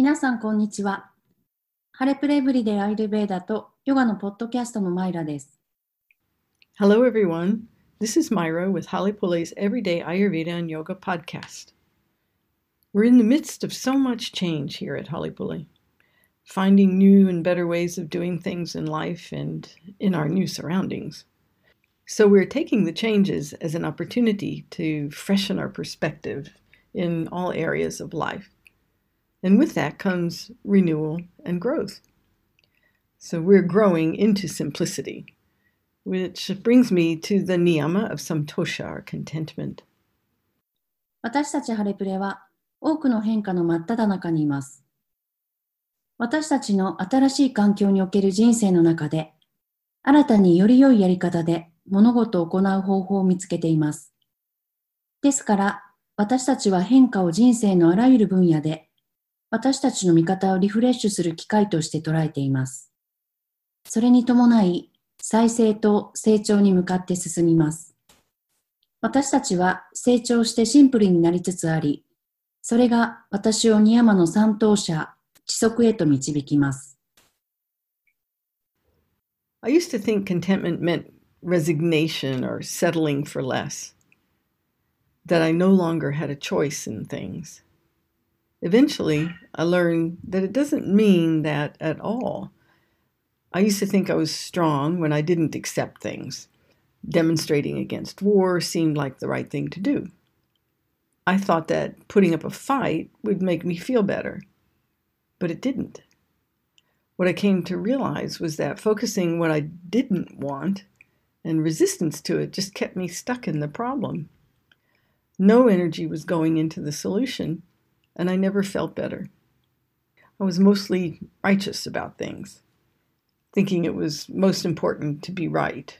皆さん、こんにちは。ハレプレブリデアイルベーダとヨガのポッドキャストのマイラです。Hello, everyone. This is Myra with Halepule's Everyday Ayurveda and Yoga podcast. We're in the midst of so much change here at Halepule, finding new and better ways of doing things in life and in our new surroundings. So we're taking the changes as an opportunity to freshen our perspective in all areas of life. And with that comes renewal and growth. So we're growing into simplicity, which brings me to the niyama of samtosha, or contentment. 私たちハレプレは多くの変化の真っ只中にいます。私たちの新しい環境における人生の中で、新たにより良いやり方で物事を行う方法を見つけています。ですから、私たちは変化を人生のあらゆる分野で私たちの見方をリフレッシュする機会として捉えています。それに伴い、再生と成長に向かって進みます。私たちは成長してシンプルになりつつあり、それが私をニヤマの三等者、知足へと導きます。I used to think contentment meant resignation or settling for less, that I no longer had a choice in things. Eventually, I learned that it doesn't mean that at all. I used to think I was strong when I didn't accept things. Demonstrating against war seemed like the right thing to do. I thought that putting up a fight would make me feel better, but it didn't. What I came to realize was that focusing what I didn't want and resistance to it just kept me stuck in the problem. No energy was going into the solution, and I never felt better. I was mostly righteous about things, thinking it was most important to be right,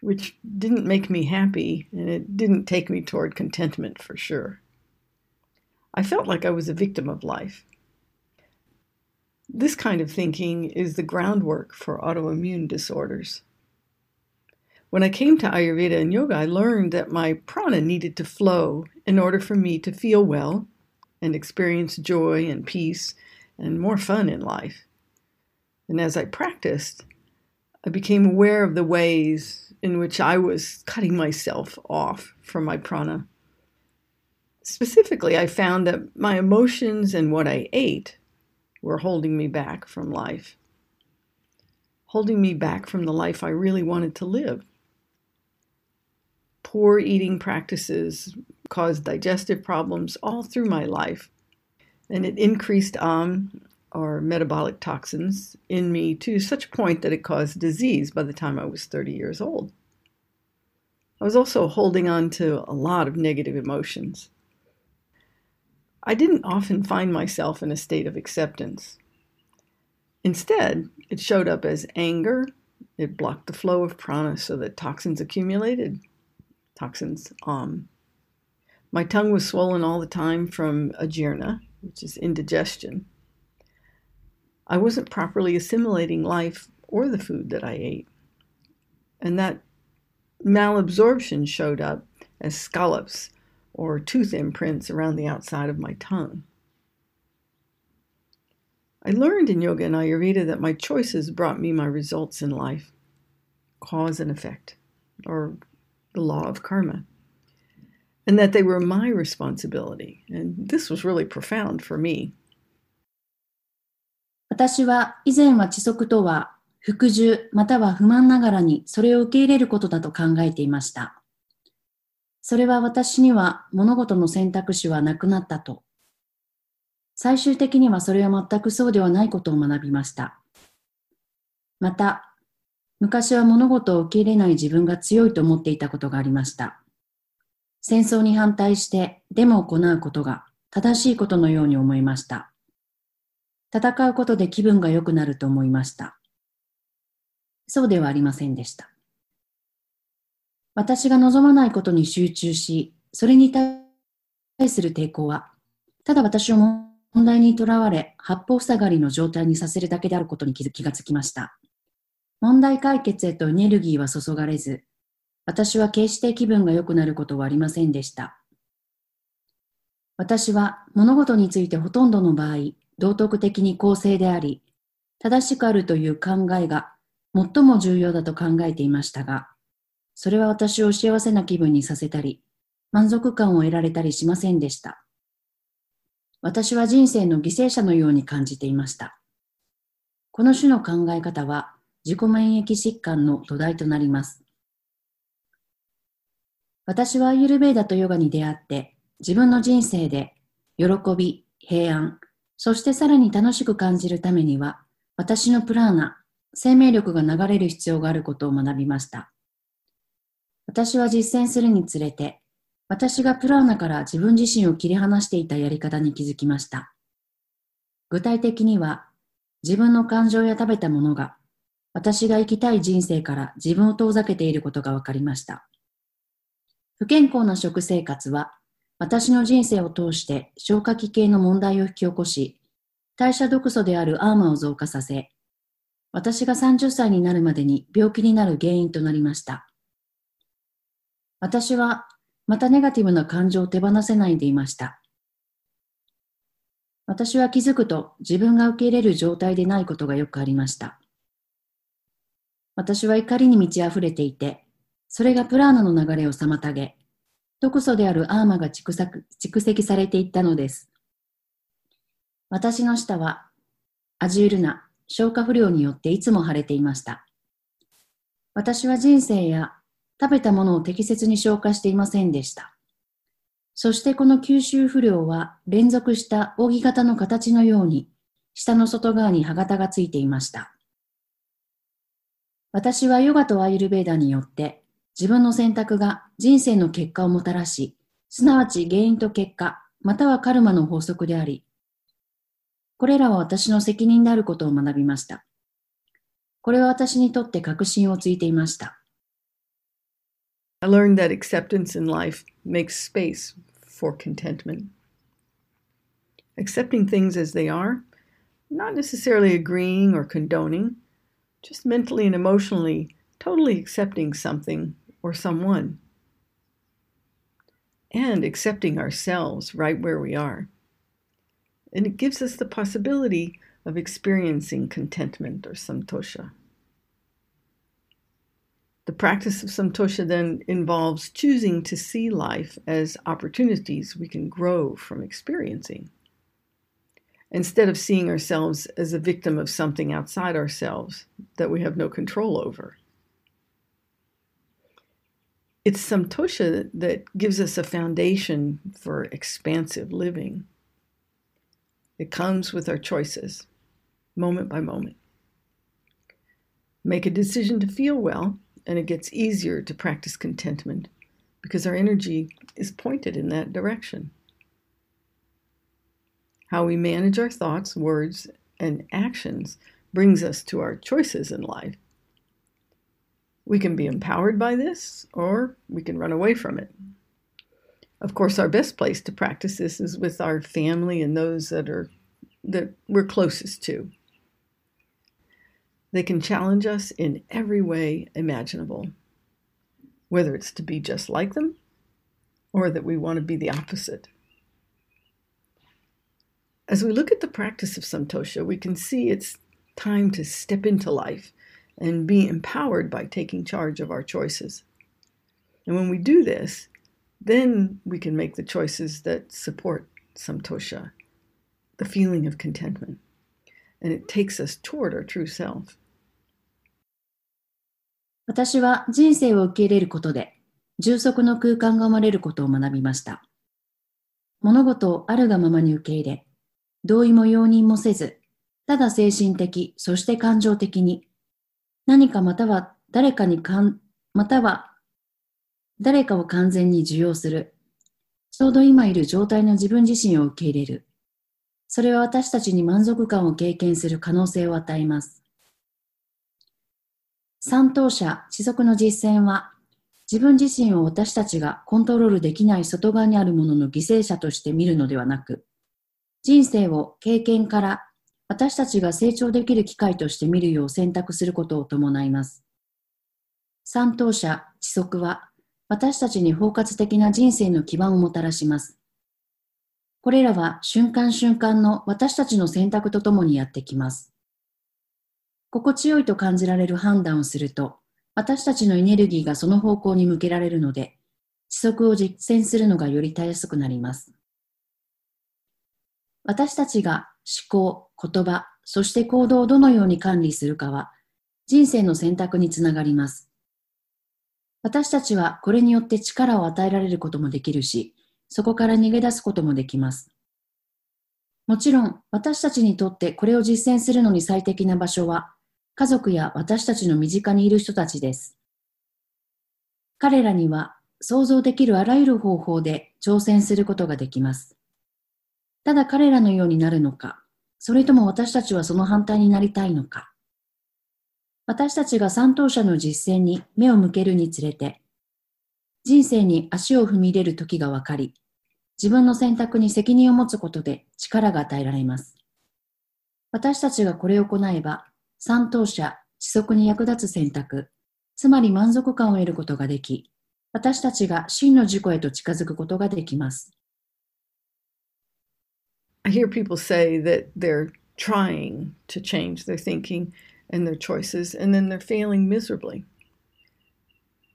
which didn't make me happy and it didn't take me toward contentment for sure. I felt like I was a victim of life. This kind of thinking is the groundwork for autoimmune disorders. When I came to Ayurveda and yoga, I learned that my prana needed to flow in order for me to feel well and experience joy and peace and more fun in life. And as I practiced, I became aware of the ways in which I was cutting myself off from my prana. Specifically, I found that my emotions and what I ate were holding me back from life, holding me back from the life I really wanted to live. Poor eating practices caused digestive problems all through my life. And it increased um, or metabolic toxins in me to such a point that it caused disease by the time I was 30 years old. I was also holding on to a lot of negative emotions. I didn't often find myself in a state of acceptance. Instead, it showed up as anger. It blocked the flow of prana so that toxins accumulated. Toxins, um, my tongue was swollen all the time from ajirna, which is indigestion. I wasn't properly assimilating life or the food that I ate. And that malabsorption showed up as scallops or tooth imprints around the outside of my tongue. I learned in yoga and Ayurveda that my choices brought me my results in life cause and effect, or the law of karma and that they were my responsibility. And this was really profound for me. 私は以前は知足とは服従または不満ながらにそれを受け入れることだと考えていました。それは私には物事の選択肢はなくなったと。最終的にはそれは全くそうではないことを学びました。また、昔は物事を受け入れない自分が強いと思っていたことがありました。戦争に反対してデモを行うことが正しいことのように思いました。戦うことで気分が良くなると思いました。そうではありませんでした。私が望まないことに集中し、それに対する抵抗は、ただ私を問題にとらわれ、八方塞がりの状態にさせるだけであることに気がつきました。問題解決へとエネルギーは注がれず、私は決して気分が良くなることはありませんでした。私は物事についてほとんどの場合、道徳的に公正であり、正しくあるという考えが最も重要だと考えていましたが、それは私を幸せな気分にさせたり、満足感を得られたりしませんでした。私は人生の犠牲者のように感じていました。この種の考え方は自己免疫疾患の土台となります。私はアユルベーダとヨガに出会って自分の人生で喜び、平安、そしてさらに楽しく感じるためには私のプラーナ、生命力が流れる必要があることを学びました。私は実践するにつれて、私がプラーナから自分自身を切り離していたやり方に気づきました。具体的には、自分の感情や食べたものが、私が生きたい人生から自分を遠ざけていることが分かりました。不健康な食生活は、私の人生を通して消化器系の問題を引き起こし、代謝毒素であるアーマを増加させ、私が30歳になるまでに病気になる原因となりました。私はまたネガティブな感情を手放せないでいました。私は気づくと自分が受け入れる状態でないことがよくありました。私は怒りに満ち溢れていて、それがプラーナの流れを妨げ、毒素であるアーマが蓄積されていったのです。私の舌は、アジュールナ、消化不良によっていつも腫れていました。私は人生や食べたものを適切に消化していませんでした。そしてこの吸収不良は連続した扇形の形のように下の外側に歯型がついていました。私はヨガとアイルベーダによって自分の選択が人生の結果をもたらし、すなわち原因と結果、またはカルマの法則であり、これらは私の責任であることを学びました。これは私にとって確信をついていました。I learned that acceptance in life makes space for contentment. Accepting things as they are, not necessarily agreeing or condoning, just mentally and emotionally totally accepting something or someone. And accepting ourselves right where we are. And it gives us the possibility of experiencing contentment or santosha. The practice of santosha then involves choosing to see life as opportunities we can grow from experiencing, instead of seeing ourselves as a victim of something outside ourselves that we have no control over. It's santosha that gives us a foundation for expansive living. It comes with our choices, moment by moment. Make a decision to feel well and it gets easier to practice contentment because our energy is pointed in that direction. How we manage our thoughts, words, and actions brings us to our choices in life. We can be empowered by this, or we can run away from it. Of course, our best place to practice this is with our family and those that are that we're closest to. They can challenge us in every way imaginable, whether it's to be just like them or that we want to be the opposite. As we look at the practice of Santosha, we can see it's time to step into life and be empowered by taking charge of our choices. And when we do this, then we can make the choices that support Santosha, the feeling of contentment. And it takes us toward our true self. 私は人生を受け入れることで、充足の空間が生まれることを学びました。物事をあるがままに受け入れ、同意も容認もせず、ただ精神的、そして感情的に、 何かまたは誰かにかん、または誰かを完全に受容する。ちょうど今いる状態の自分自身を受け入れる。それは私たちに満足感を経験する可能性を与えます。三等者、知足の実践は、自分自身を私たちがコントロールできない外側にあるものの犠牲者として見るのではなく、人生を経験から私たちが成長できる機会として見るよう選択することを伴います。三等者、知足は、私たちに包括的な人生の基盤をもたらします。これらは瞬間瞬間の私たちの選択とともにやってきます。心地よいと感じられる判断をすると、私たちのエネルギーがその方向に向けられるので、知足を実践するのがよりたやすくなります。私たちが思考、言葉、そして行動をどのように管理するかは、人生の選択につながります。私たちはこれによって力を与えられることもできるし、そこから逃げ出すこともできます。もちろん、私たちにとってこれを実践するのに最適な場所は、家族や私たちの身近にいる人たちです。彼らには想像できるあらゆる方法で挑戦することができます。ただ彼らのようになるのか、それとも私たちはその反対になりたいのか。私たちが三等者の実践に目を向けるにつれて、人生に足を踏み入れる時がわかり、自分の選択に責任を持つことで力が与えられます。私たちがこれを行えば、三等者、知足に役立つ選択、つまり満足感を得ることができ、私たちが真の自己へと近づくことができます。I hear people say that they're trying to change their thinking and their choices, and then they're failing miserably.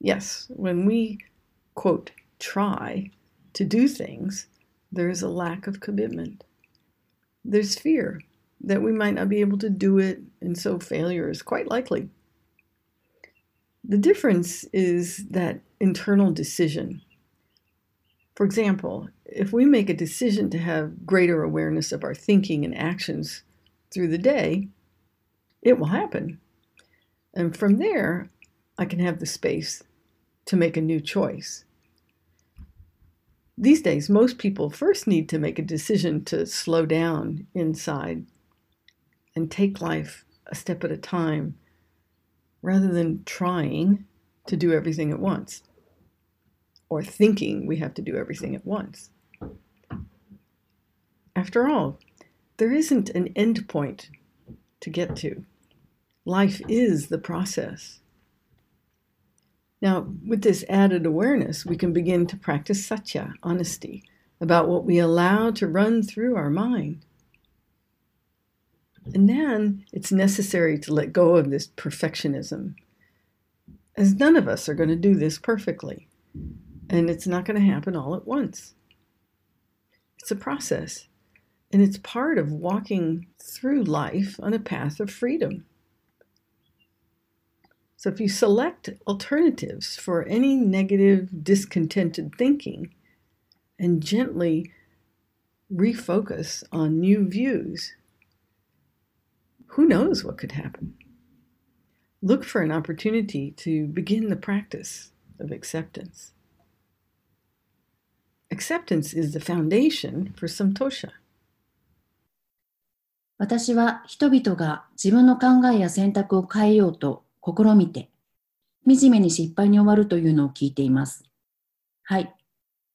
Yes, when we quote, try to do things, there's a lack of commitment. There's fear that we might not be able to do it, and so failure is quite likely. The difference is that internal decision. For example, if we make a decision to have greater awareness of our thinking and actions through the day, it will happen. And from there, I can have the space to make a new choice. These days, most people first need to make a decision to slow down inside and take life a step at a time rather than trying to do everything at once or thinking we have to do everything at once. After all, there isn't an end point to get to. Life is the process. Now, with this added awareness, we can begin to practice satya, honesty, about what we allow to run through our mind. And then it's necessary to let go of this perfectionism, as none of us are going to do this perfectly, and it's not going to happen all at once. It's a process, and it's part of walking through life on a path of freedom. So if you select alternatives for any negative, discontented thinking and gently refocus on new views, who knows what could happen? Look for an opportunity to begin the practice of acceptance. Acceptance is the foundation for samtosha. 私は人々が自分の考えや選択を変えようと試みて、惨めに失敗に終わるというのを聞いています。はい。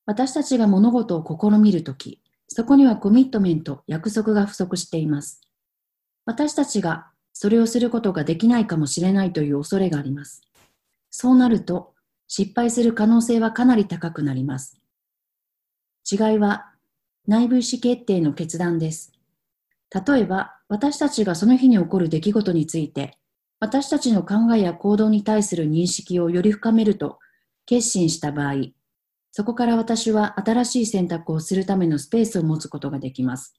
私たちが物事を試みるとき、そこにはコミットメント、約束が不足しています。私たちがそれをすることができないかもしれないという恐れがあります。そうなると、失敗する可能性はかなり高くなります。違いは内部意思決定の決断です。例えば、私たちがその日に起こる出来事について私たちの考えや行動に対する認識をより深めると決心した場合、そこから私は新しい選択をするためのスペースを持つことができます。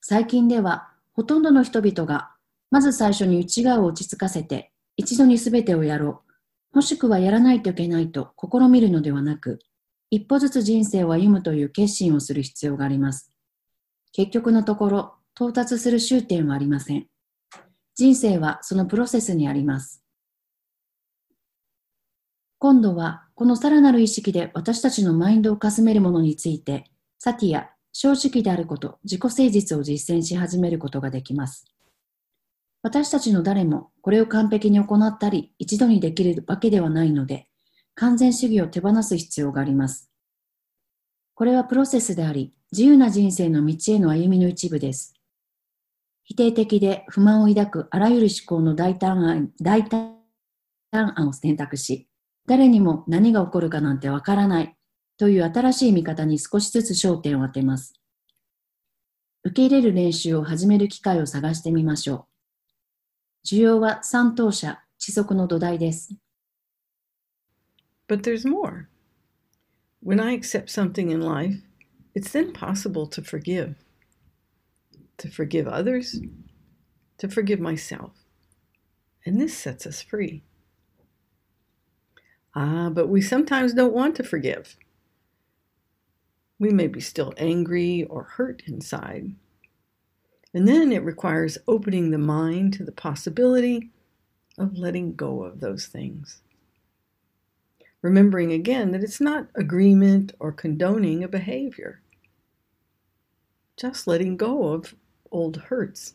最近では、ほとんどの人々が、まず最初に内側を落ち着かせて、一度に全てをやろう、もしくはやらないといけないと試みるのではなく、一歩ずつ人生を歩むという決心をする必要があります。結局のところ、到達する終点はありません。人生はそのプロセスにあります。今度はこのさらなる意識で私たちのマインドをかすめるものについて、サティア、正直であること、自己誠実を実践し始めることができます。私たちの誰もこれを完璧に行ったり一度にできるわけではないので、完全主義を手放す必要があります。これはプロセスであり、自由な人生の道への歩みの一部です。否定的で不満を抱くあらゆる思考の大胆案大胆案を選択し、誰にも何が起こるかなんてわからないという新しい見方に少しずつ焦点を当てます。受け入れる練習を始める機会を探してみましょう。需要は三等者、知足の土台です。But there's more. When I accept something in life, it's then possible to forgive. To forgive others, to forgive myself. And this sets us free. Ah, but we sometimes don't want to forgive. We may be still angry or hurt inside. And then it requires opening the mind to the possibility of letting go of those things. Remembering again that it's not agreement or condoning a behavior, just letting go of old hurts.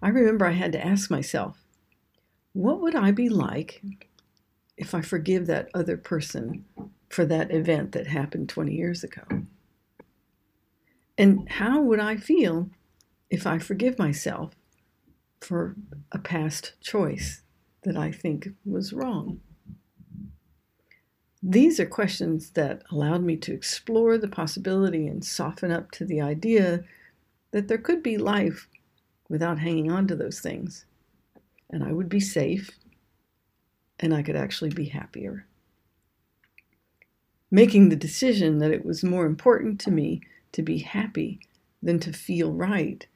I remember I had to ask myself, what would I be like if I forgive that other person for that event that happened 20 years ago? And how would I feel if I forgive myself for a past choice that I think was wrong? These are questions that allowed me to explore the possibility and soften up to the idea that there could be life without hanging on to those things. And I would be safe and I could actually be happier. Making the decision that it was more important to me to be happy than to feel right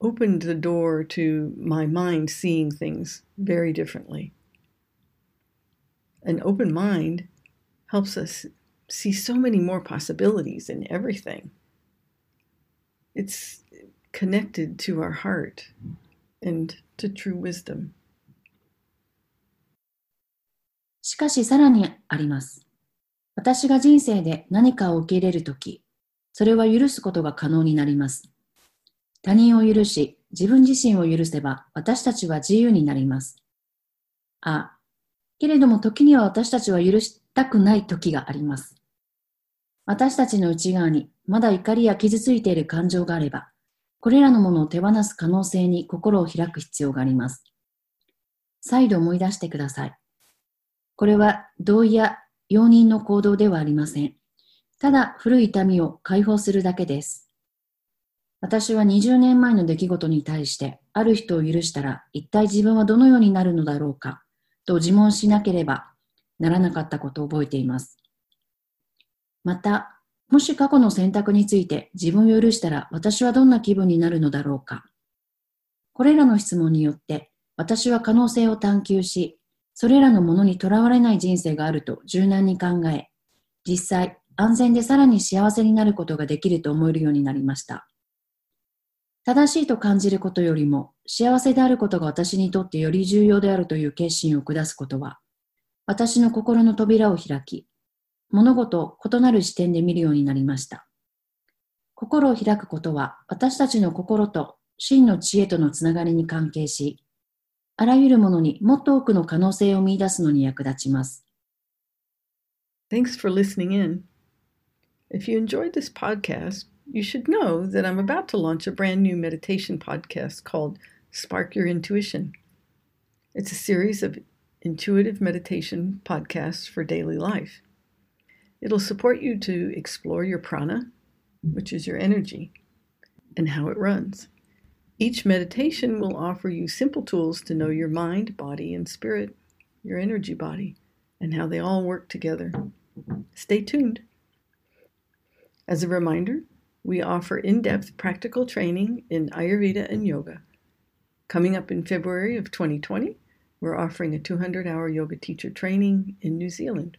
opened the door to my mind seeing things very differently. An open mind helps us see so many more possibilities in everything. It's connected to our heart and to true wisdom. しかしさらにあります。私が人生で何かを受け入れるとき、それは許すことが可能になります。他人を許し、自分自身を許せば私たちは自由になります。あ、けれども時には私たちは許したくない時があります。私たちの内側にまだ怒りや傷ついている感情があれば、これらのものを手放す可能性に心を開く必要があります。再度思い出してください。これは同意や容認の行動ではありません。ただ古い痛みを解放するだけです。私は20年前の出来事に対してある人を許したら一体自分はどのようになるのだろうかと自問しなければならなかったことを覚えています。また、もし過去の選択について自分を許したら私はどんな気分になるのだろうか。これらの質問によって私は可能性を探求し、それらのものにとらわれない人生があると柔軟に考え、実際安全でさらに幸せになることができると思えるようになりました。正しいと感じることよりも幸せであることが私にとってより重要であるという決心を下すことは、私の心の扉を開き、物事を異なる視点で見るようになりました。心を開くことは、私たちの心と真の知恵とのつながりに関係し、あらゆるものにもっと多くの可能性を見出すのに役立ちます。Thanks for listening in. If you enjoyed this podcast, you should know that I'm about to launch a brand new meditation podcast called Spark Your Intuition. It's a series of intuitive meditation podcasts for daily life. It'll support you to explore your prana, which is your energy, and how it runs. Each meditation will offer you simple tools to know your mind, body, and spirit, your energy body, and how they all work together. Stay tuned. As a reminder, we offer in depth practical training in Ayurveda and yoga. Coming up in February of 2020, we're offering a 200 hour yoga teacher training in New Zealand.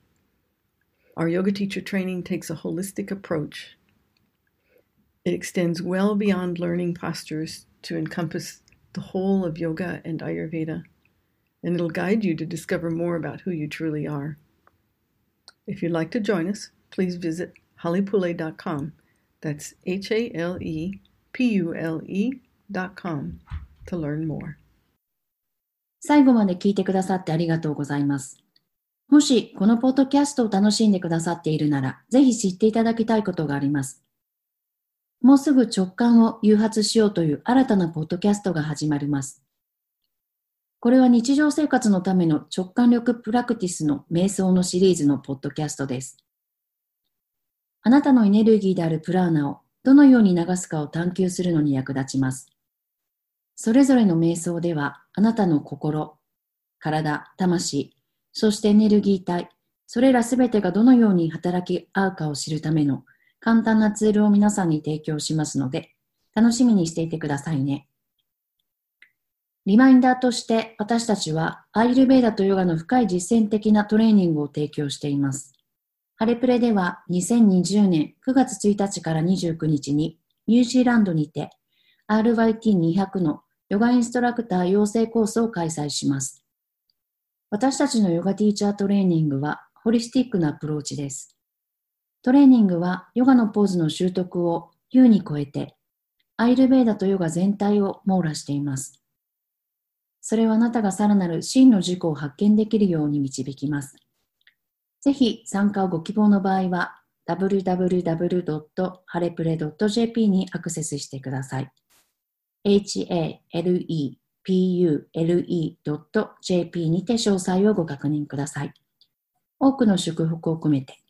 Our yoga teacher training takes a holistic approach. It extends well beyond learning postures to encompass the whole of yoga and Ayurveda, and it'll guide you to discover more about who you truly are. If you'd like to join us, please visit halepule.com. That's H A L E P U L E.com to learn more. 最後まで聞いてくださってありがとうございます。もしこのポッドキャストを楽しんでくださっているなら、ぜひ知っていただきたいことがあります。もうすぐ直感を誘発しようという新たなポッドキャストが始まります。これは日常生活のための直感力プラクティスの瞑想のシリーズのポッドキャストです。あなたのエネルギーであるプラーナをどのように流すかを探求するのに役立ちます。それぞれの瞑想では、あなたの心、体、魂、そしてエネルギー体、それらすべてがどのように働き合うかを知るための簡単なツールを皆さんに提供しますので、楽しみにしていてくださいね。リマインダーとして私たちはアイルベーダとヨガの深い実践的なトレーニングを提供しています。ハレプレでは2020年9月1日から29日にニュージーランドにて RYT200 のヨガインストラクター養成コースを開催します。私たちのヨガティーチャートレーニングはホリスティックなアプローチです。トレーニングはヨガのポーズの習得を優に超えて、アイルベーダとヨガ全体を網羅しています。それはあなたがさらなる真の自己を発見できるように導きます。ぜひ参加をご希望の場合は www.harepre.jp にアクセスしてください。halepule.jp にて詳細をご確認ください。多くの祝福を込めて。